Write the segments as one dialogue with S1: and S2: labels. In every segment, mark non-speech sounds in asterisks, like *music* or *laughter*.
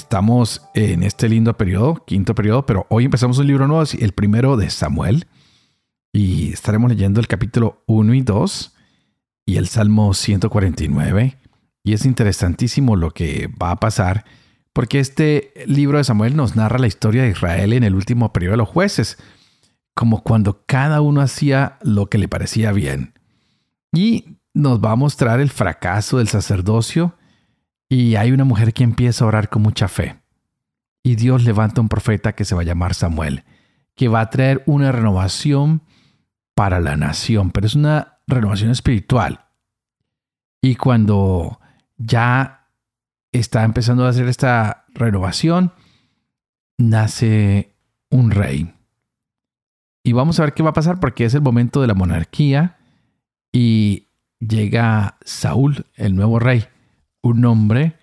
S1: Estamos en este lindo periodo, quinto periodo, pero hoy empezamos un libro nuevo, el primero de Samuel, y estaremos leyendo el capítulo 1 y 2 y el Salmo 149. Y es interesantísimo lo que va a pasar, porque este libro de Samuel nos narra la historia de Israel en el último periodo de los jueces, como cuando cada uno hacía lo que le parecía bien. Y nos va a mostrar el fracaso del sacerdocio y hay una mujer que empieza a orar con mucha fe. Y Dios levanta un profeta que se va a llamar Samuel, que va a traer una renovación para la nación, pero es una renovación espiritual. Y cuando ya está empezando a hacer esta renovación, nace un rey. Y vamos a ver qué va a pasar porque es el momento de la monarquía y llega Saúl, el nuevo rey un hombre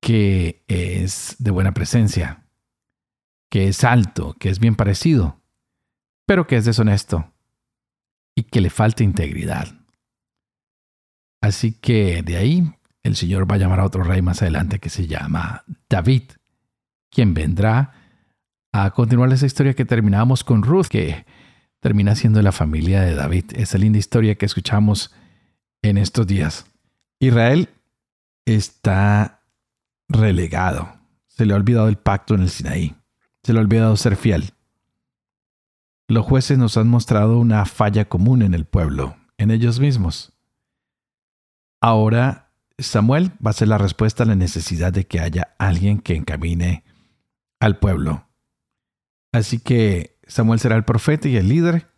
S1: que es de buena presencia, que es alto, que es bien parecido, pero que es deshonesto y que le falta integridad. Así que de ahí el Señor va a llamar a otro rey más adelante que se llama David, quien vendrá a continuar esa historia que terminamos con Ruth, que termina siendo la familia de David, esa linda historia que escuchamos en estos días. Israel está relegado. Se le ha olvidado el pacto en el Sinaí. Se le ha olvidado ser fiel. Los jueces nos han mostrado una falla común en el pueblo, en ellos mismos. Ahora Samuel va a ser la respuesta a la necesidad de que haya alguien que encamine al pueblo. Así que Samuel será el profeta y el líder,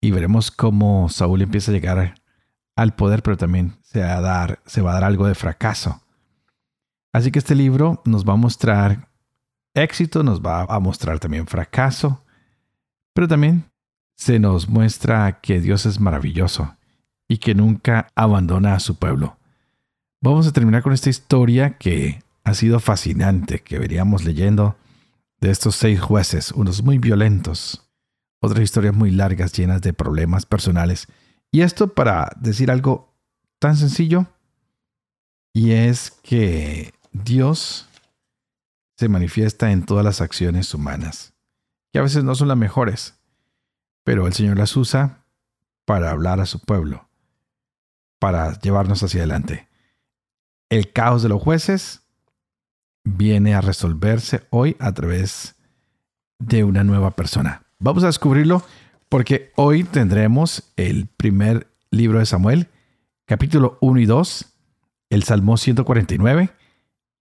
S1: y veremos cómo Saúl empieza a llegar al poder, pero también se va a dar, se va a dar algo de fracaso. Así que este libro nos va a mostrar éxito, nos va a mostrar también fracaso, pero también se nos muestra que Dios es maravilloso y que nunca abandona a su pueblo. Vamos a terminar con esta historia que ha sido fascinante, que veríamos leyendo de estos seis jueces, unos muy violentos, otras historias muy largas llenas de problemas personales y esto para decir algo tan sencillo, y es que Dios se manifiesta en todas las acciones humanas, que a veces no son las mejores, pero el Señor las usa para hablar a su pueblo, para llevarnos hacia adelante. El caos de los jueces viene a resolverse hoy a través de una nueva persona. Vamos a descubrirlo porque hoy tendremos el primer libro de Samuel, capítulo 1 y 2, el Salmo 149.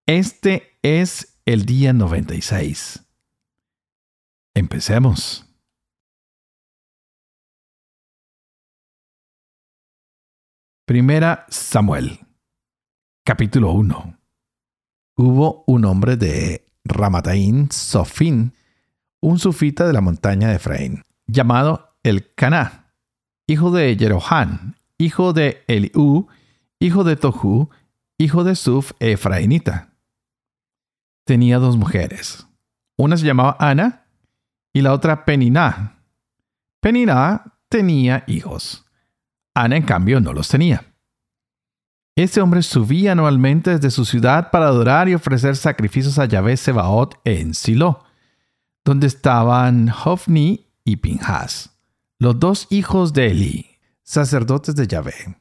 S1: Este es el día 96. Empecemos. Primera Samuel, capítulo 1. Hubo un hombre de Ramataín, Sofín, un sufita de la montaña de Efraín llamado el Caná, hijo de Jerohán, hijo de Eliú, hijo de Tohu, hijo de Suf Efrainita. Tenía dos mujeres. Una se llamaba Ana y la otra Peniná. Peniná tenía hijos. Ana, en cambio, no los tenía. Este hombre subía anualmente desde su ciudad para adorar y ofrecer sacrificios a Yahvé Sebaot en Silo, donde estaban Hofni y los dos hijos de Eli, sacerdotes de Yahvé.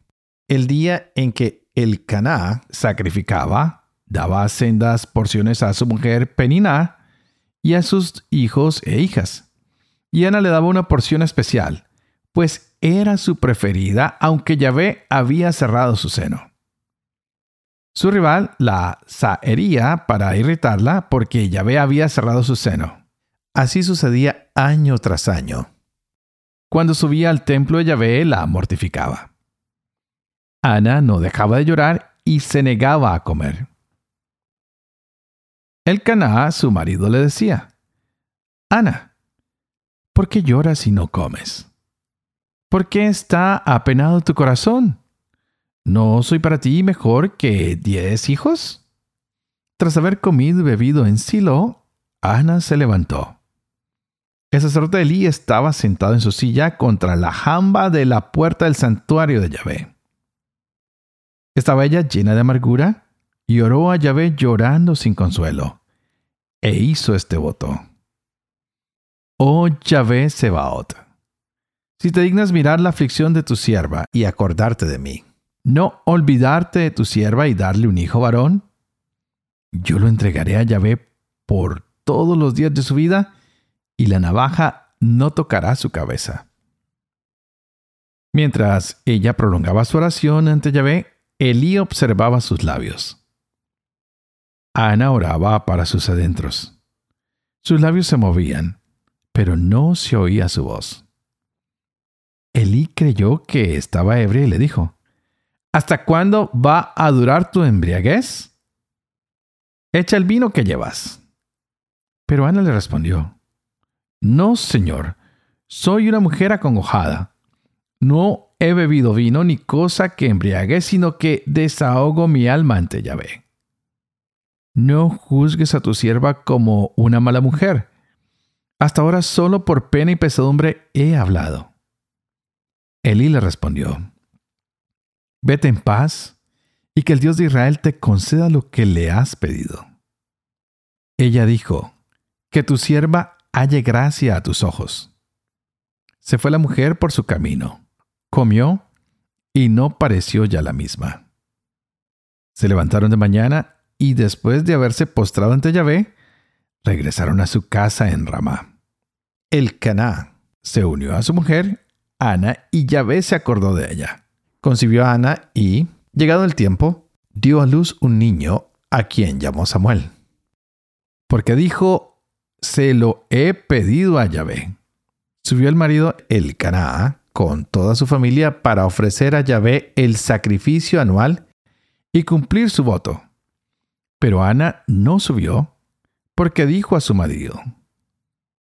S1: El día en que el Caná sacrificaba, daba sendas porciones a su mujer Peniná y a sus hijos e hijas. Y Ana le daba una porción especial, pues era su preferida, aunque Yahvé había cerrado su seno. Su rival la sahería para irritarla porque Yahvé había cerrado su seno. Así sucedía año tras año. Cuando subía al templo de Yahvé la mortificaba. Ana no dejaba de llorar y se negaba a comer. El Caná, su marido, le decía, Ana, ¿por qué lloras y no comes? ¿Por qué está apenado tu corazón? ¿No soy para ti mejor que diez hijos? Tras haber comido y bebido en Silo, Ana se levantó. El sacerdote Elí estaba sentado en su silla contra la jamba de la puerta del santuario de Yahvé. Estaba ella llena de amargura y oró a Yahvé llorando sin consuelo, e hizo este voto. Oh Yahvé Sebaot, si te dignas mirar la aflicción de tu sierva y acordarte de mí, no olvidarte de tu sierva y darle un hijo varón, yo lo entregaré a Yahvé por todos los días de su vida, y la navaja no tocará su cabeza. Mientras ella prolongaba su oración ante Yahvé, Elí observaba sus labios. Ana oraba para sus adentros. Sus labios se movían, pero no se oía su voz. Elí creyó que estaba ebria y le dijo, ¿Hasta cuándo va a durar tu embriaguez? Echa el vino que llevas. Pero Ana le respondió, No, señor, soy una mujer acongojada. No he bebido vino ni cosa que embriague, sino que desahogo mi alma ante Yahvé. No juzgues a tu sierva como una mala mujer. Hasta ahora solo por pena y pesadumbre he hablado. Elí le respondió, Vete en paz y que el Dios de Israel te conceda lo que le has pedido. Ella dijo, Que tu sierva halle gracia a tus ojos. Se fue la mujer por su camino, comió y no pareció ya la misma. Se levantaron de mañana y después de haberse postrado ante Yahvé, regresaron a su casa en Ramá. El Caná se unió a su mujer, Ana, y Yahvé se acordó de ella. Concibió a Ana y, llegado el tiempo, dio a luz un niño a quien llamó Samuel. Porque dijo, se lo he pedido a Yahvé. Subió el marido el Caná con toda su familia para ofrecer a Yahvé el sacrificio anual y cumplir su voto. Pero Ana no subió porque dijo a su marido,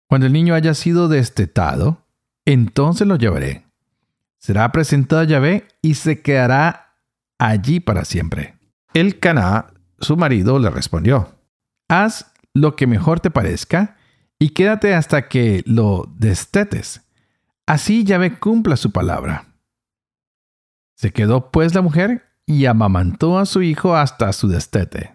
S1: Cuando el niño haya sido destetado, entonces lo llevaré. Será presentado a Yahvé y se quedará allí para siempre. El Caná, su marido, le respondió, Haz lo que mejor te parezca y quédate hasta que lo destetes. Así Yahvé cumpla su palabra. Se quedó pues la mujer y amamantó a su hijo hasta su destete.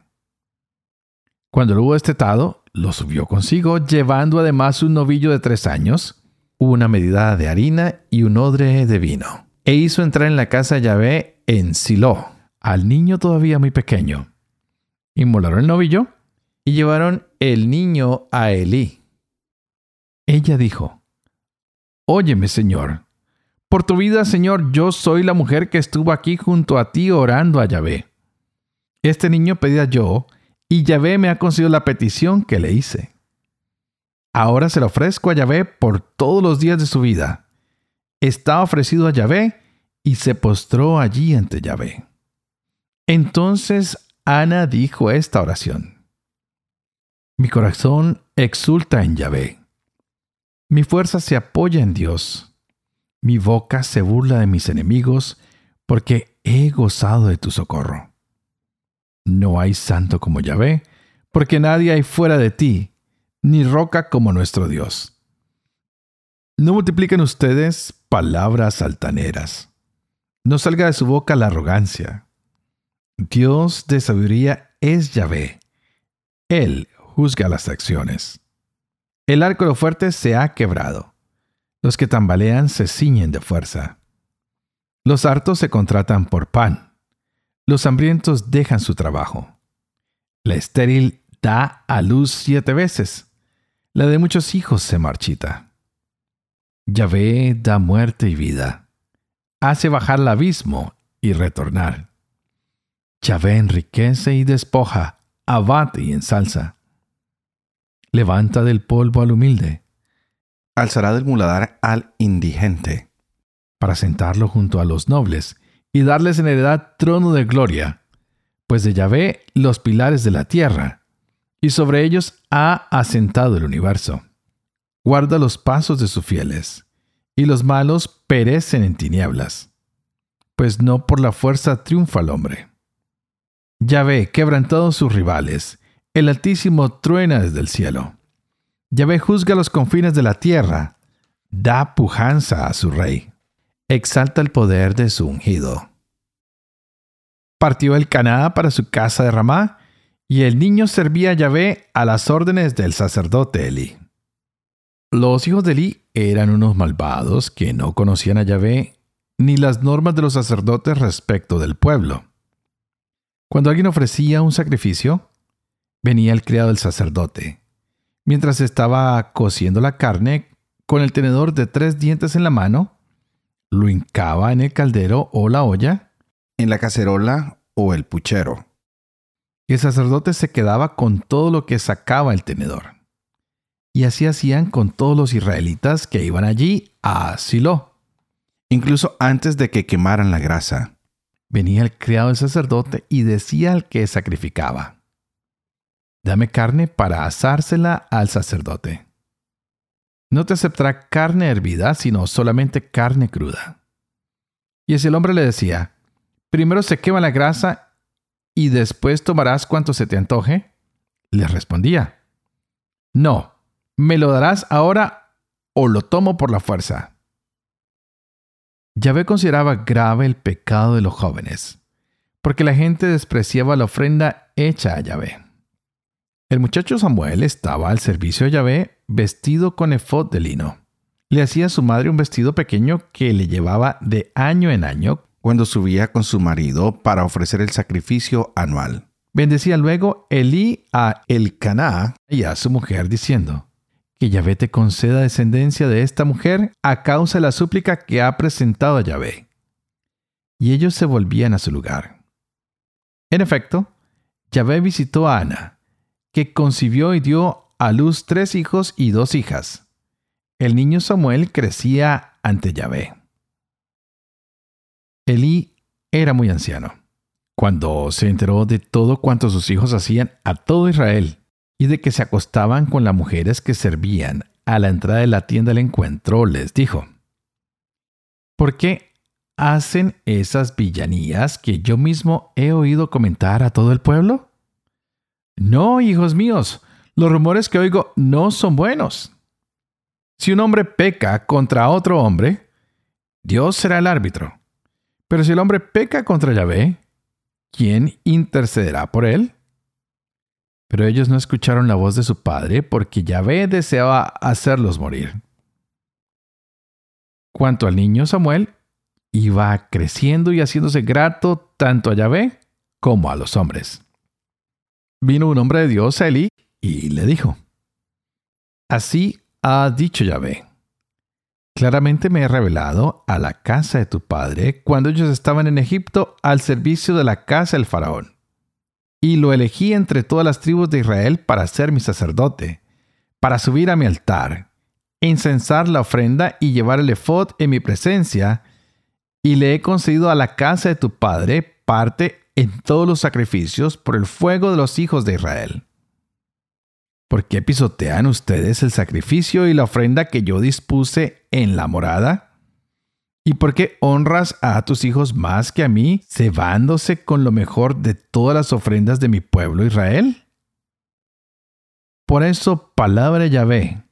S1: Cuando lo hubo estetado, lo subió consigo, llevando además un novillo de tres años, una medida de harina y un odre de vino. E hizo entrar en la casa de Yahvé en Silo, al niño todavía muy pequeño. Inmolaron el novillo y llevaron el niño a Elí. Ella dijo, Óyeme, Señor, por tu vida, Señor, yo soy la mujer que estuvo aquí junto a ti orando a Yahvé. Este niño pedía yo, y Yahvé me ha concedido la petición que le hice. Ahora se lo ofrezco a Yahvé por todos los días de su vida. Está ofrecido a Yahvé y se postró allí ante Yahvé. Entonces Ana dijo esta oración. Mi corazón exulta en Yahvé. Mi fuerza se apoya en Dios. Mi boca se burla de mis enemigos porque he gozado de tu socorro. No hay santo como Yahvé, porque nadie hay fuera de ti, ni roca como nuestro Dios. No multipliquen ustedes palabras altaneras. No salga de su boca la arrogancia. Dios de sabiduría es Yahvé. Él juzga las acciones. El arco de fuerte se ha quebrado. Los que tambalean se ciñen de fuerza. Los hartos se contratan por pan. Los hambrientos dejan su trabajo. La estéril da a luz siete veces. La de muchos hijos se marchita. Yahvé da muerte y vida. Hace bajar el abismo y retornar. Yahvé enriquece y despoja, abate y ensalza. Levanta del polvo al humilde. Alzará del muladar al indigente. Para sentarlo junto a los nobles y darles en heredad trono de gloria, pues de Yahvé los pilares de la tierra, y sobre ellos ha asentado el universo. guarda los pasos de sus fieles, y los malos perecen en tinieblas, pues no por la fuerza triunfa el hombre. Ya ve quebrantados sus rivales, el Altísimo truena desde el cielo. Yahvé juzga los confines de la tierra, da pujanza a su rey, exalta el poder de su ungido. Partió el Caná para su casa de Ramá, y el niño servía a Yahvé a las órdenes del sacerdote Eli. Los hijos de Eli eran unos malvados que no conocían a Yahvé ni las normas de los sacerdotes respecto del pueblo. Cuando alguien ofrecía un sacrificio, venía el criado del sacerdote. Mientras estaba cociendo la carne, con el tenedor de tres dientes en la mano, lo hincaba en el caldero o la olla,
S2: en la cacerola o el puchero.
S1: El sacerdote se quedaba con todo lo que sacaba el tenedor. Y así hacían con todos los israelitas que iban allí a Silo.
S2: Incluso antes de que quemaran la grasa.
S1: Venía el criado del sacerdote y decía al que sacrificaba, Dame carne para asársela al sacerdote. No te aceptará carne hervida, sino solamente carne cruda. Y ese el hombre le decía, Primero se quema la grasa y después tomarás cuanto se te antoje. Le respondía, No, me lo darás ahora o lo tomo por la fuerza. Yahvé consideraba grave el pecado de los jóvenes, porque la gente despreciaba la ofrenda hecha a Yahvé. El muchacho Samuel estaba al servicio de Yahvé vestido con efod de lino. Le hacía a su madre un vestido pequeño que le llevaba de año en año
S2: cuando subía con su marido para ofrecer el sacrificio anual.
S1: Bendecía luego Elí a Elcaná y a su mujer diciendo, que Yahvé te conceda descendencia de esta mujer a causa de la súplica que ha presentado a Yahvé. Y ellos se volvían a su lugar. En efecto, Yahvé visitó a Ana, que concibió y dio a luz tres hijos y dos hijas. El niño Samuel crecía ante Yahvé. Elí era muy anciano. Cuando se enteró de todo cuanto sus hijos hacían a todo Israel, y de que se acostaban con las mujeres que servían a la entrada de la tienda del encuentro, les dijo, ¿por qué hacen esas villanías que yo mismo he oído comentar a todo el pueblo? No, hijos míos, los rumores que oigo no son buenos. Si un hombre peca contra otro hombre, Dios será el árbitro. Pero si el hombre peca contra Yahvé, ¿quién intercederá por él? Pero ellos no escucharon la voz de su padre porque Yahvé deseaba hacerlos morir. Cuanto al niño Samuel, iba creciendo y haciéndose grato tanto a Yahvé como a los hombres. Vino un hombre de Dios Eli y le dijo, Así ha dicho Yahvé, claramente me he revelado a la casa de tu padre cuando ellos estaban en Egipto al servicio de la casa del faraón. Y lo elegí entre todas las tribus de Israel para ser mi sacerdote, para subir a mi altar, incensar la ofrenda y llevar el efod en mi presencia, y le he concedido a la casa de tu padre parte en todos los sacrificios por el fuego de los hijos de Israel. ¿Por qué pisotean ustedes el sacrificio y la ofrenda que yo dispuse en la morada? ¿Y por qué honras a tus hijos más que a mí, cebándose con lo mejor de todas las ofrendas de mi pueblo Israel? Por eso, palabra Yahvé,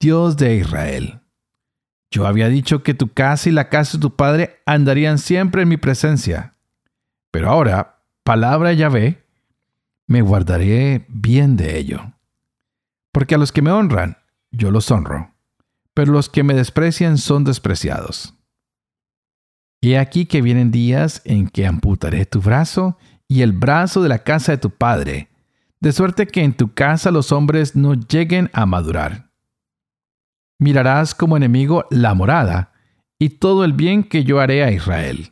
S1: Dios de Israel. Yo había dicho que tu casa y la casa de tu padre andarían siempre en mi presencia. Pero ahora, palabra Yahvé, me guardaré bien de ello. Porque a los que me honran, yo los honro, pero los que me desprecian son despreciados. He aquí que vienen días en que amputaré tu brazo y el brazo de la casa de tu padre, de suerte que en tu casa los hombres no lleguen a madurar. Mirarás como enemigo la morada y todo el bien que yo haré a Israel.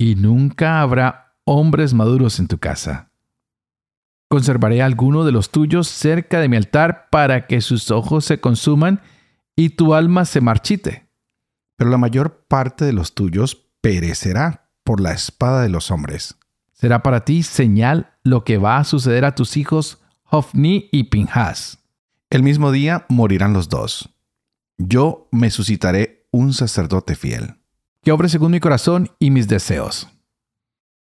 S1: Y nunca habrá hombres maduros en tu casa. Conservaré alguno de los tuyos cerca de mi altar para que sus ojos se consuman y tu alma se marchite
S2: pero la mayor parte de los tuyos perecerá por la espada de los hombres.
S1: Será para ti señal lo que va a suceder a tus hijos Hofni y Pinhas.
S2: El mismo día morirán los dos. Yo me suscitaré un sacerdote fiel.
S1: Que obre según mi corazón y mis deseos.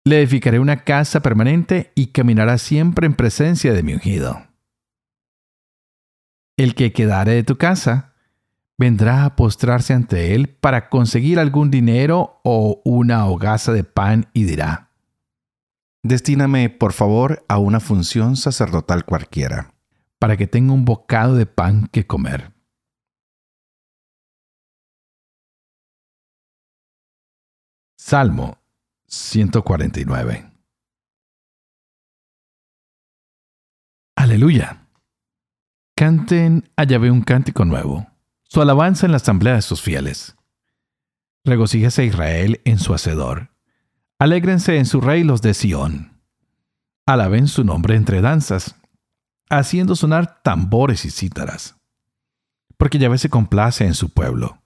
S1: Le edificaré una casa permanente y caminará siempre en presencia de mi ungido. El que quedare de tu casa vendrá a postrarse ante él para conseguir algún dinero o una hogaza de pan y dirá,
S2: Destíname, por favor, a una función sacerdotal cualquiera.
S1: para que tenga un bocado de pan que comer. Salmo 149 Aleluya. Canten a Yahvé un cántico nuevo, su alabanza en la asamblea de sus fieles. Regocíjese Israel en su hacedor. Alégrense en su rey los de Sión. Alaben su nombre entre danzas, haciendo sonar tambores y cítaras. Porque Yahvé se complace en su pueblo.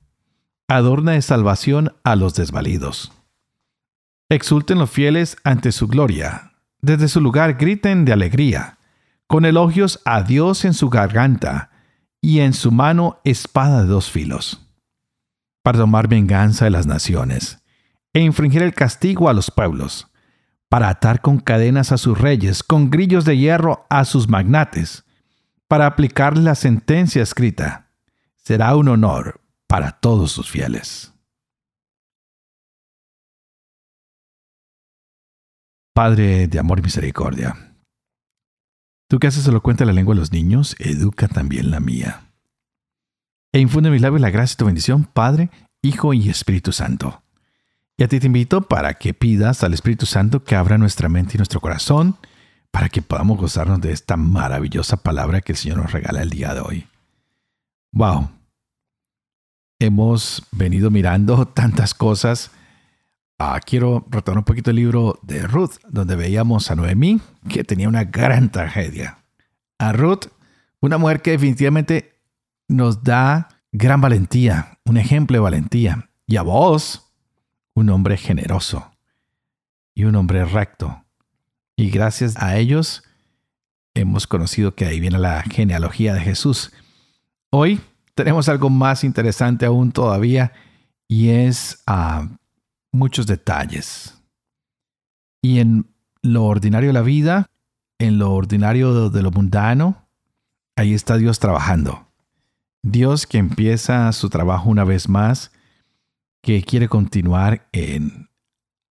S1: Adorna de salvación a los desvalidos. Exulten los fieles ante su gloria. Desde su lugar griten de alegría, con elogios a Dios en su garganta y en su mano espada de dos filos, para tomar venganza de las naciones e infringir el castigo a los pueblos, para atar con cadenas a sus reyes, con grillos de hierro a sus magnates, para aplicarle la sentencia escrita. Será un honor para todos sus fieles. Padre de amor y misericordia, tú que haces elocuente la lengua de los niños, educa también la mía. E infunde en mis labios la gracia y tu bendición, Padre, Hijo y Espíritu Santo. Y a ti te invito para que pidas al Espíritu Santo que abra nuestra mente y nuestro corazón para que podamos gozarnos de esta maravillosa palabra que el Señor nos regala el día de hoy. ¡Wow! Hemos venido mirando tantas cosas. Ah, quiero retomar un poquito el libro de Ruth, donde veíamos a Noemí, que tenía una gran tragedia. A Ruth, una mujer que definitivamente nos da gran valentía, un ejemplo de valentía. Y a vos, un hombre generoso y un hombre recto. Y gracias a ellos hemos conocido que ahí viene la genealogía de Jesús. Hoy tenemos algo más interesante aún todavía y es a muchos detalles. Y en lo ordinario de la vida, en lo ordinario de lo mundano, ahí está Dios trabajando. Dios que empieza su trabajo una vez más que quiere continuar en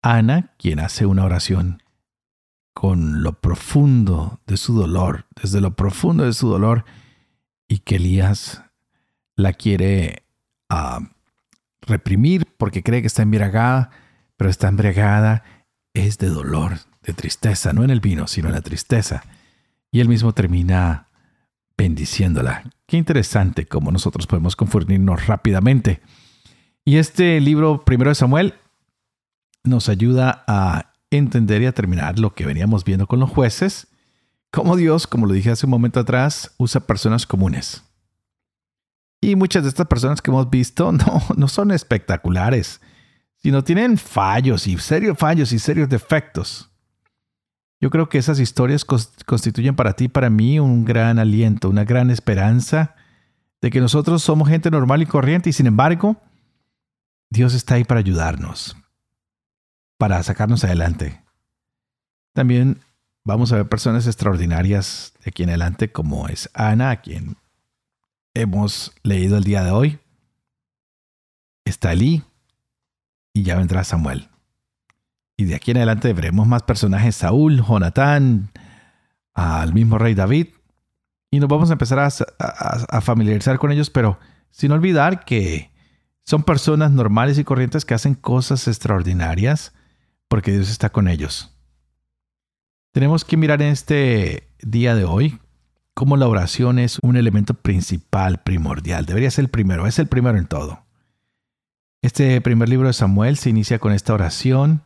S1: Ana, quien hace una oración con lo profundo de su dolor, desde lo profundo de su dolor, y que Elías la quiere uh, reprimir porque cree que está embriagada, pero está embriagada es de dolor, de tristeza, no en el vino, sino en la tristeza. Y él mismo termina bendiciéndola. Qué interesante cómo nosotros podemos confundirnos rápidamente. Y este libro primero de Samuel nos ayuda a entender y a terminar lo que veníamos viendo con los jueces, cómo Dios, como lo dije hace un momento atrás, usa personas comunes. Y muchas de estas personas que hemos visto *laughs* no, no son espectaculares, sino tienen fallos y serios fallos y serios defectos. Yo creo que esas historias constituyen para ti, para mí, un gran aliento, una gran esperanza de que nosotros somos gente normal y corriente y sin embargo, Dios está ahí para ayudarnos, para sacarnos adelante. También vamos a ver personas extraordinarias de aquí en adelante, como es Ana, a quien hemos leído el día de hoy. Está Elí y ya vendrá Samuel. Y de aquí en adelante veremos más personajes, Saúl, Jonatán, al mismo rey David. Y nos vamos a empezar a, a, a familiarizar con ellos, pero sin olvidar que son personas normales y corrientes que hacen cosas extraordinarias porque Dios está con ellos. Tenemos que mirar en este día de hoy cómo la oración es un elemento principal, primordial. Debería ser el primero, es el primero en todo. Este primer libro de Samuel se inicia con esta oración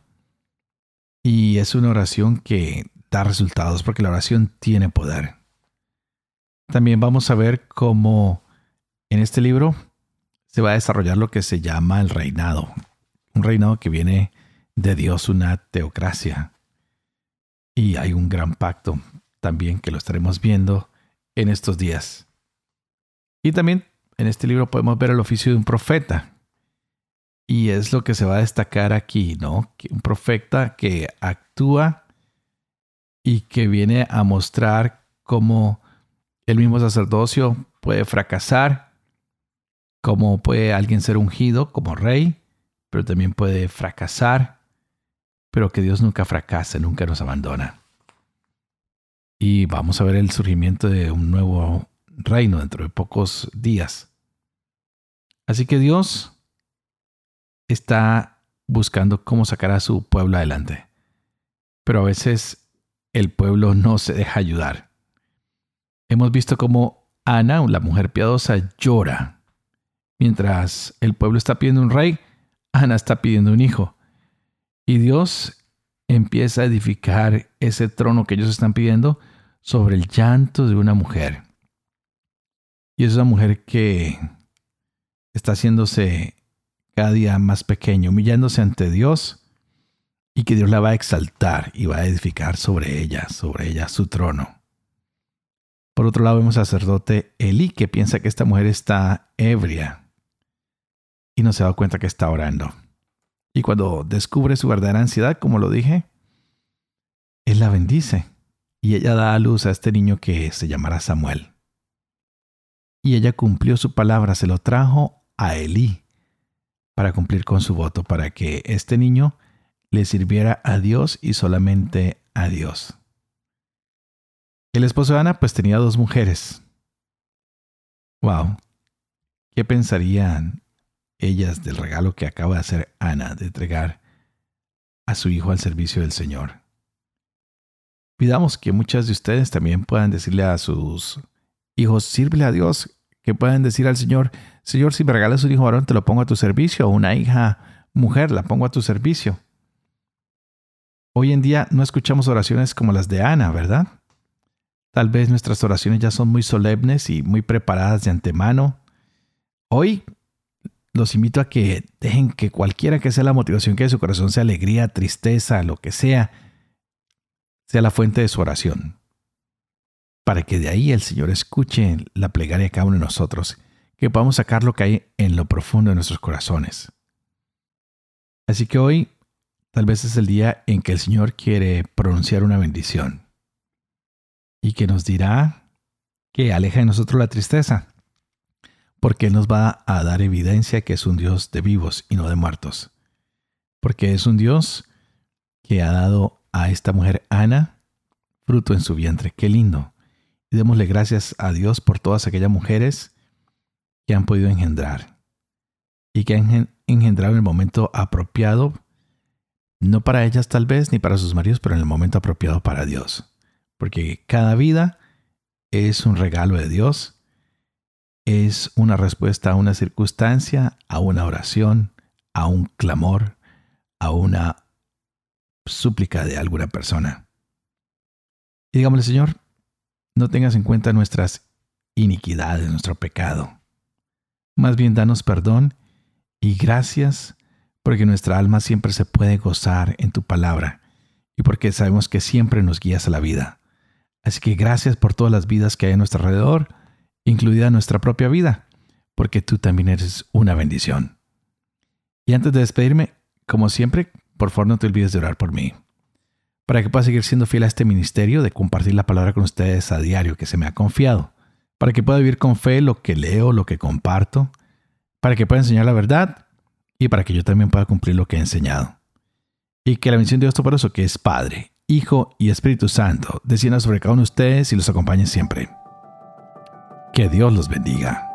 S1: y es una oración que da resultados porque la oración tiene poder. También vamos a ver cómo en este libro se va a desarrollar lo que se llama el reinado. Un reinado que viene de Dios, una teocracia. Y hay un gran pacto también que lo estaremos viendo en estos días. Y también en este libro podemos ver el oficio de un profeta. Y es lo que se va a destacar aquí, ¿no? un profeta que actúa y que viene a mostrar cómo el mismo sacerdocio puede fracasar, cómo puede alguien ser ungido como rey, pero también puede fracasar, pero que Dios nunca fracasa, nunca nos abandona. Y vamos a ver el surgimiento de un nuevo reino dentro de pocos días. Así que Dios está buscando cómo sacar a su pueblo adelante. Pero a veces el pueblo no se deja ayudar. Hemos visto cómo Ana, la mujer piadosa, llora. Mientras el pueblo está pidiendo un rey, Ana está pidiendo un hijo. Y Dios empieza a edificar ese trono que ellos están pidiendo sobre el llanto de una mujer. Y es una mujer que está haciéndose cada día más pequeña, humillándose ante Dios y que Dios la va a exaltar y va a edificar sobre ella, sobre ella su trono. Por otro lado vemos al sacerdote Eli que piensa que esta mujer está ebria y no se da cuenta que está orando. Y cuando descubre su verdadera ansiedad, como lo dije, él la bendice y ella da a luz a este niño que se llamará Samuel. Y ella cumplió su palabra, se lo trajo a Elí para cumplir con su voto, para que este niño le sirviera a Dios y solamente a Dios. El esposo de Ana pues tenía dos mujeres. Wow. ¿Qué pensarían ellas del regalo que acaba de hacer Ana de entregar a su hijo al servicio del Señor? Pidamos que muchas de ustedes también puedan decirle a sus hijos, sírvele a Dios, que puedan decir al Señor, Señor, si me regalas un hijo varón, te lo pongo a tu servicio, o una hija mujer, la pongo a tu servicio. Hoy en día no escuchamos oraciones como las de Ana, ¿verdad? Tal vez nuestras oraciones ya son muy solemnes y muy preparadas de antemano. Hoy los invito a que dejen que cualquiera que sea la motivación que de su corazón, sea alegría, tristeza, lo que sea, sea la fuente de su oración, para que de ahí el Señor escuche la plegaria de cada uno de nosotros, que podamos sacar lo que hay en lo profundo de nuestros corazones. Así que hoy tal vez es el día en que el Señor quiere pronunciar una bendición y que nos dirá que aleja de nosotros la tristeza, porque Él nos va a dar evidencia que es un Dios de vivos y no de muertos, porque es un Dios que ha dado a esta mujer Ana fruto en su vientre. Qué lindo. Y démosle gracias a Dios por todas aquellas mujeres que han podido engendrar y que han engendrado en el momento apropiado, no para ellas tal vez, ni para sus maridos, pero en el momento apropiado para Dios. Porque cada vida es un regalo de Dios, es una respuesta a una circunstancia, a una oración, a un clamor, a una súplica de alguna persona. Y digámosle, Señor, no tengas en cuenta nuestras iniquidades, nuestro pecado. Más bien danos perdón y gracias porque nuestra alma siempre se puede gozar en tu palabra y porque sabemos que siempre nos guías a la vida. Así que gracias por todas las vidas que hay a nuestro alrededor, incluida nuestra propia vida, porque tú también eres una bendición. Y antes de despedirme, como siempre, por favor no te olvides de orar por mí. Para que pueda seguir siendo fiel a este ministerio de compartir la palabra con ustedes a diario que se me ha confiado. Para que pueda vivir con fe lo que leo, lo que comparto. Para que pueda enseñar la verdad y para que yo también pueda cumplir lo que he enseñado. Y que la bendición de Dios Todopoderoso, que es Padre, Hijo y Espíritu Santo, descienda sobre cada uno de ustedes y los acompañe siempre. Que Dios los bendiga.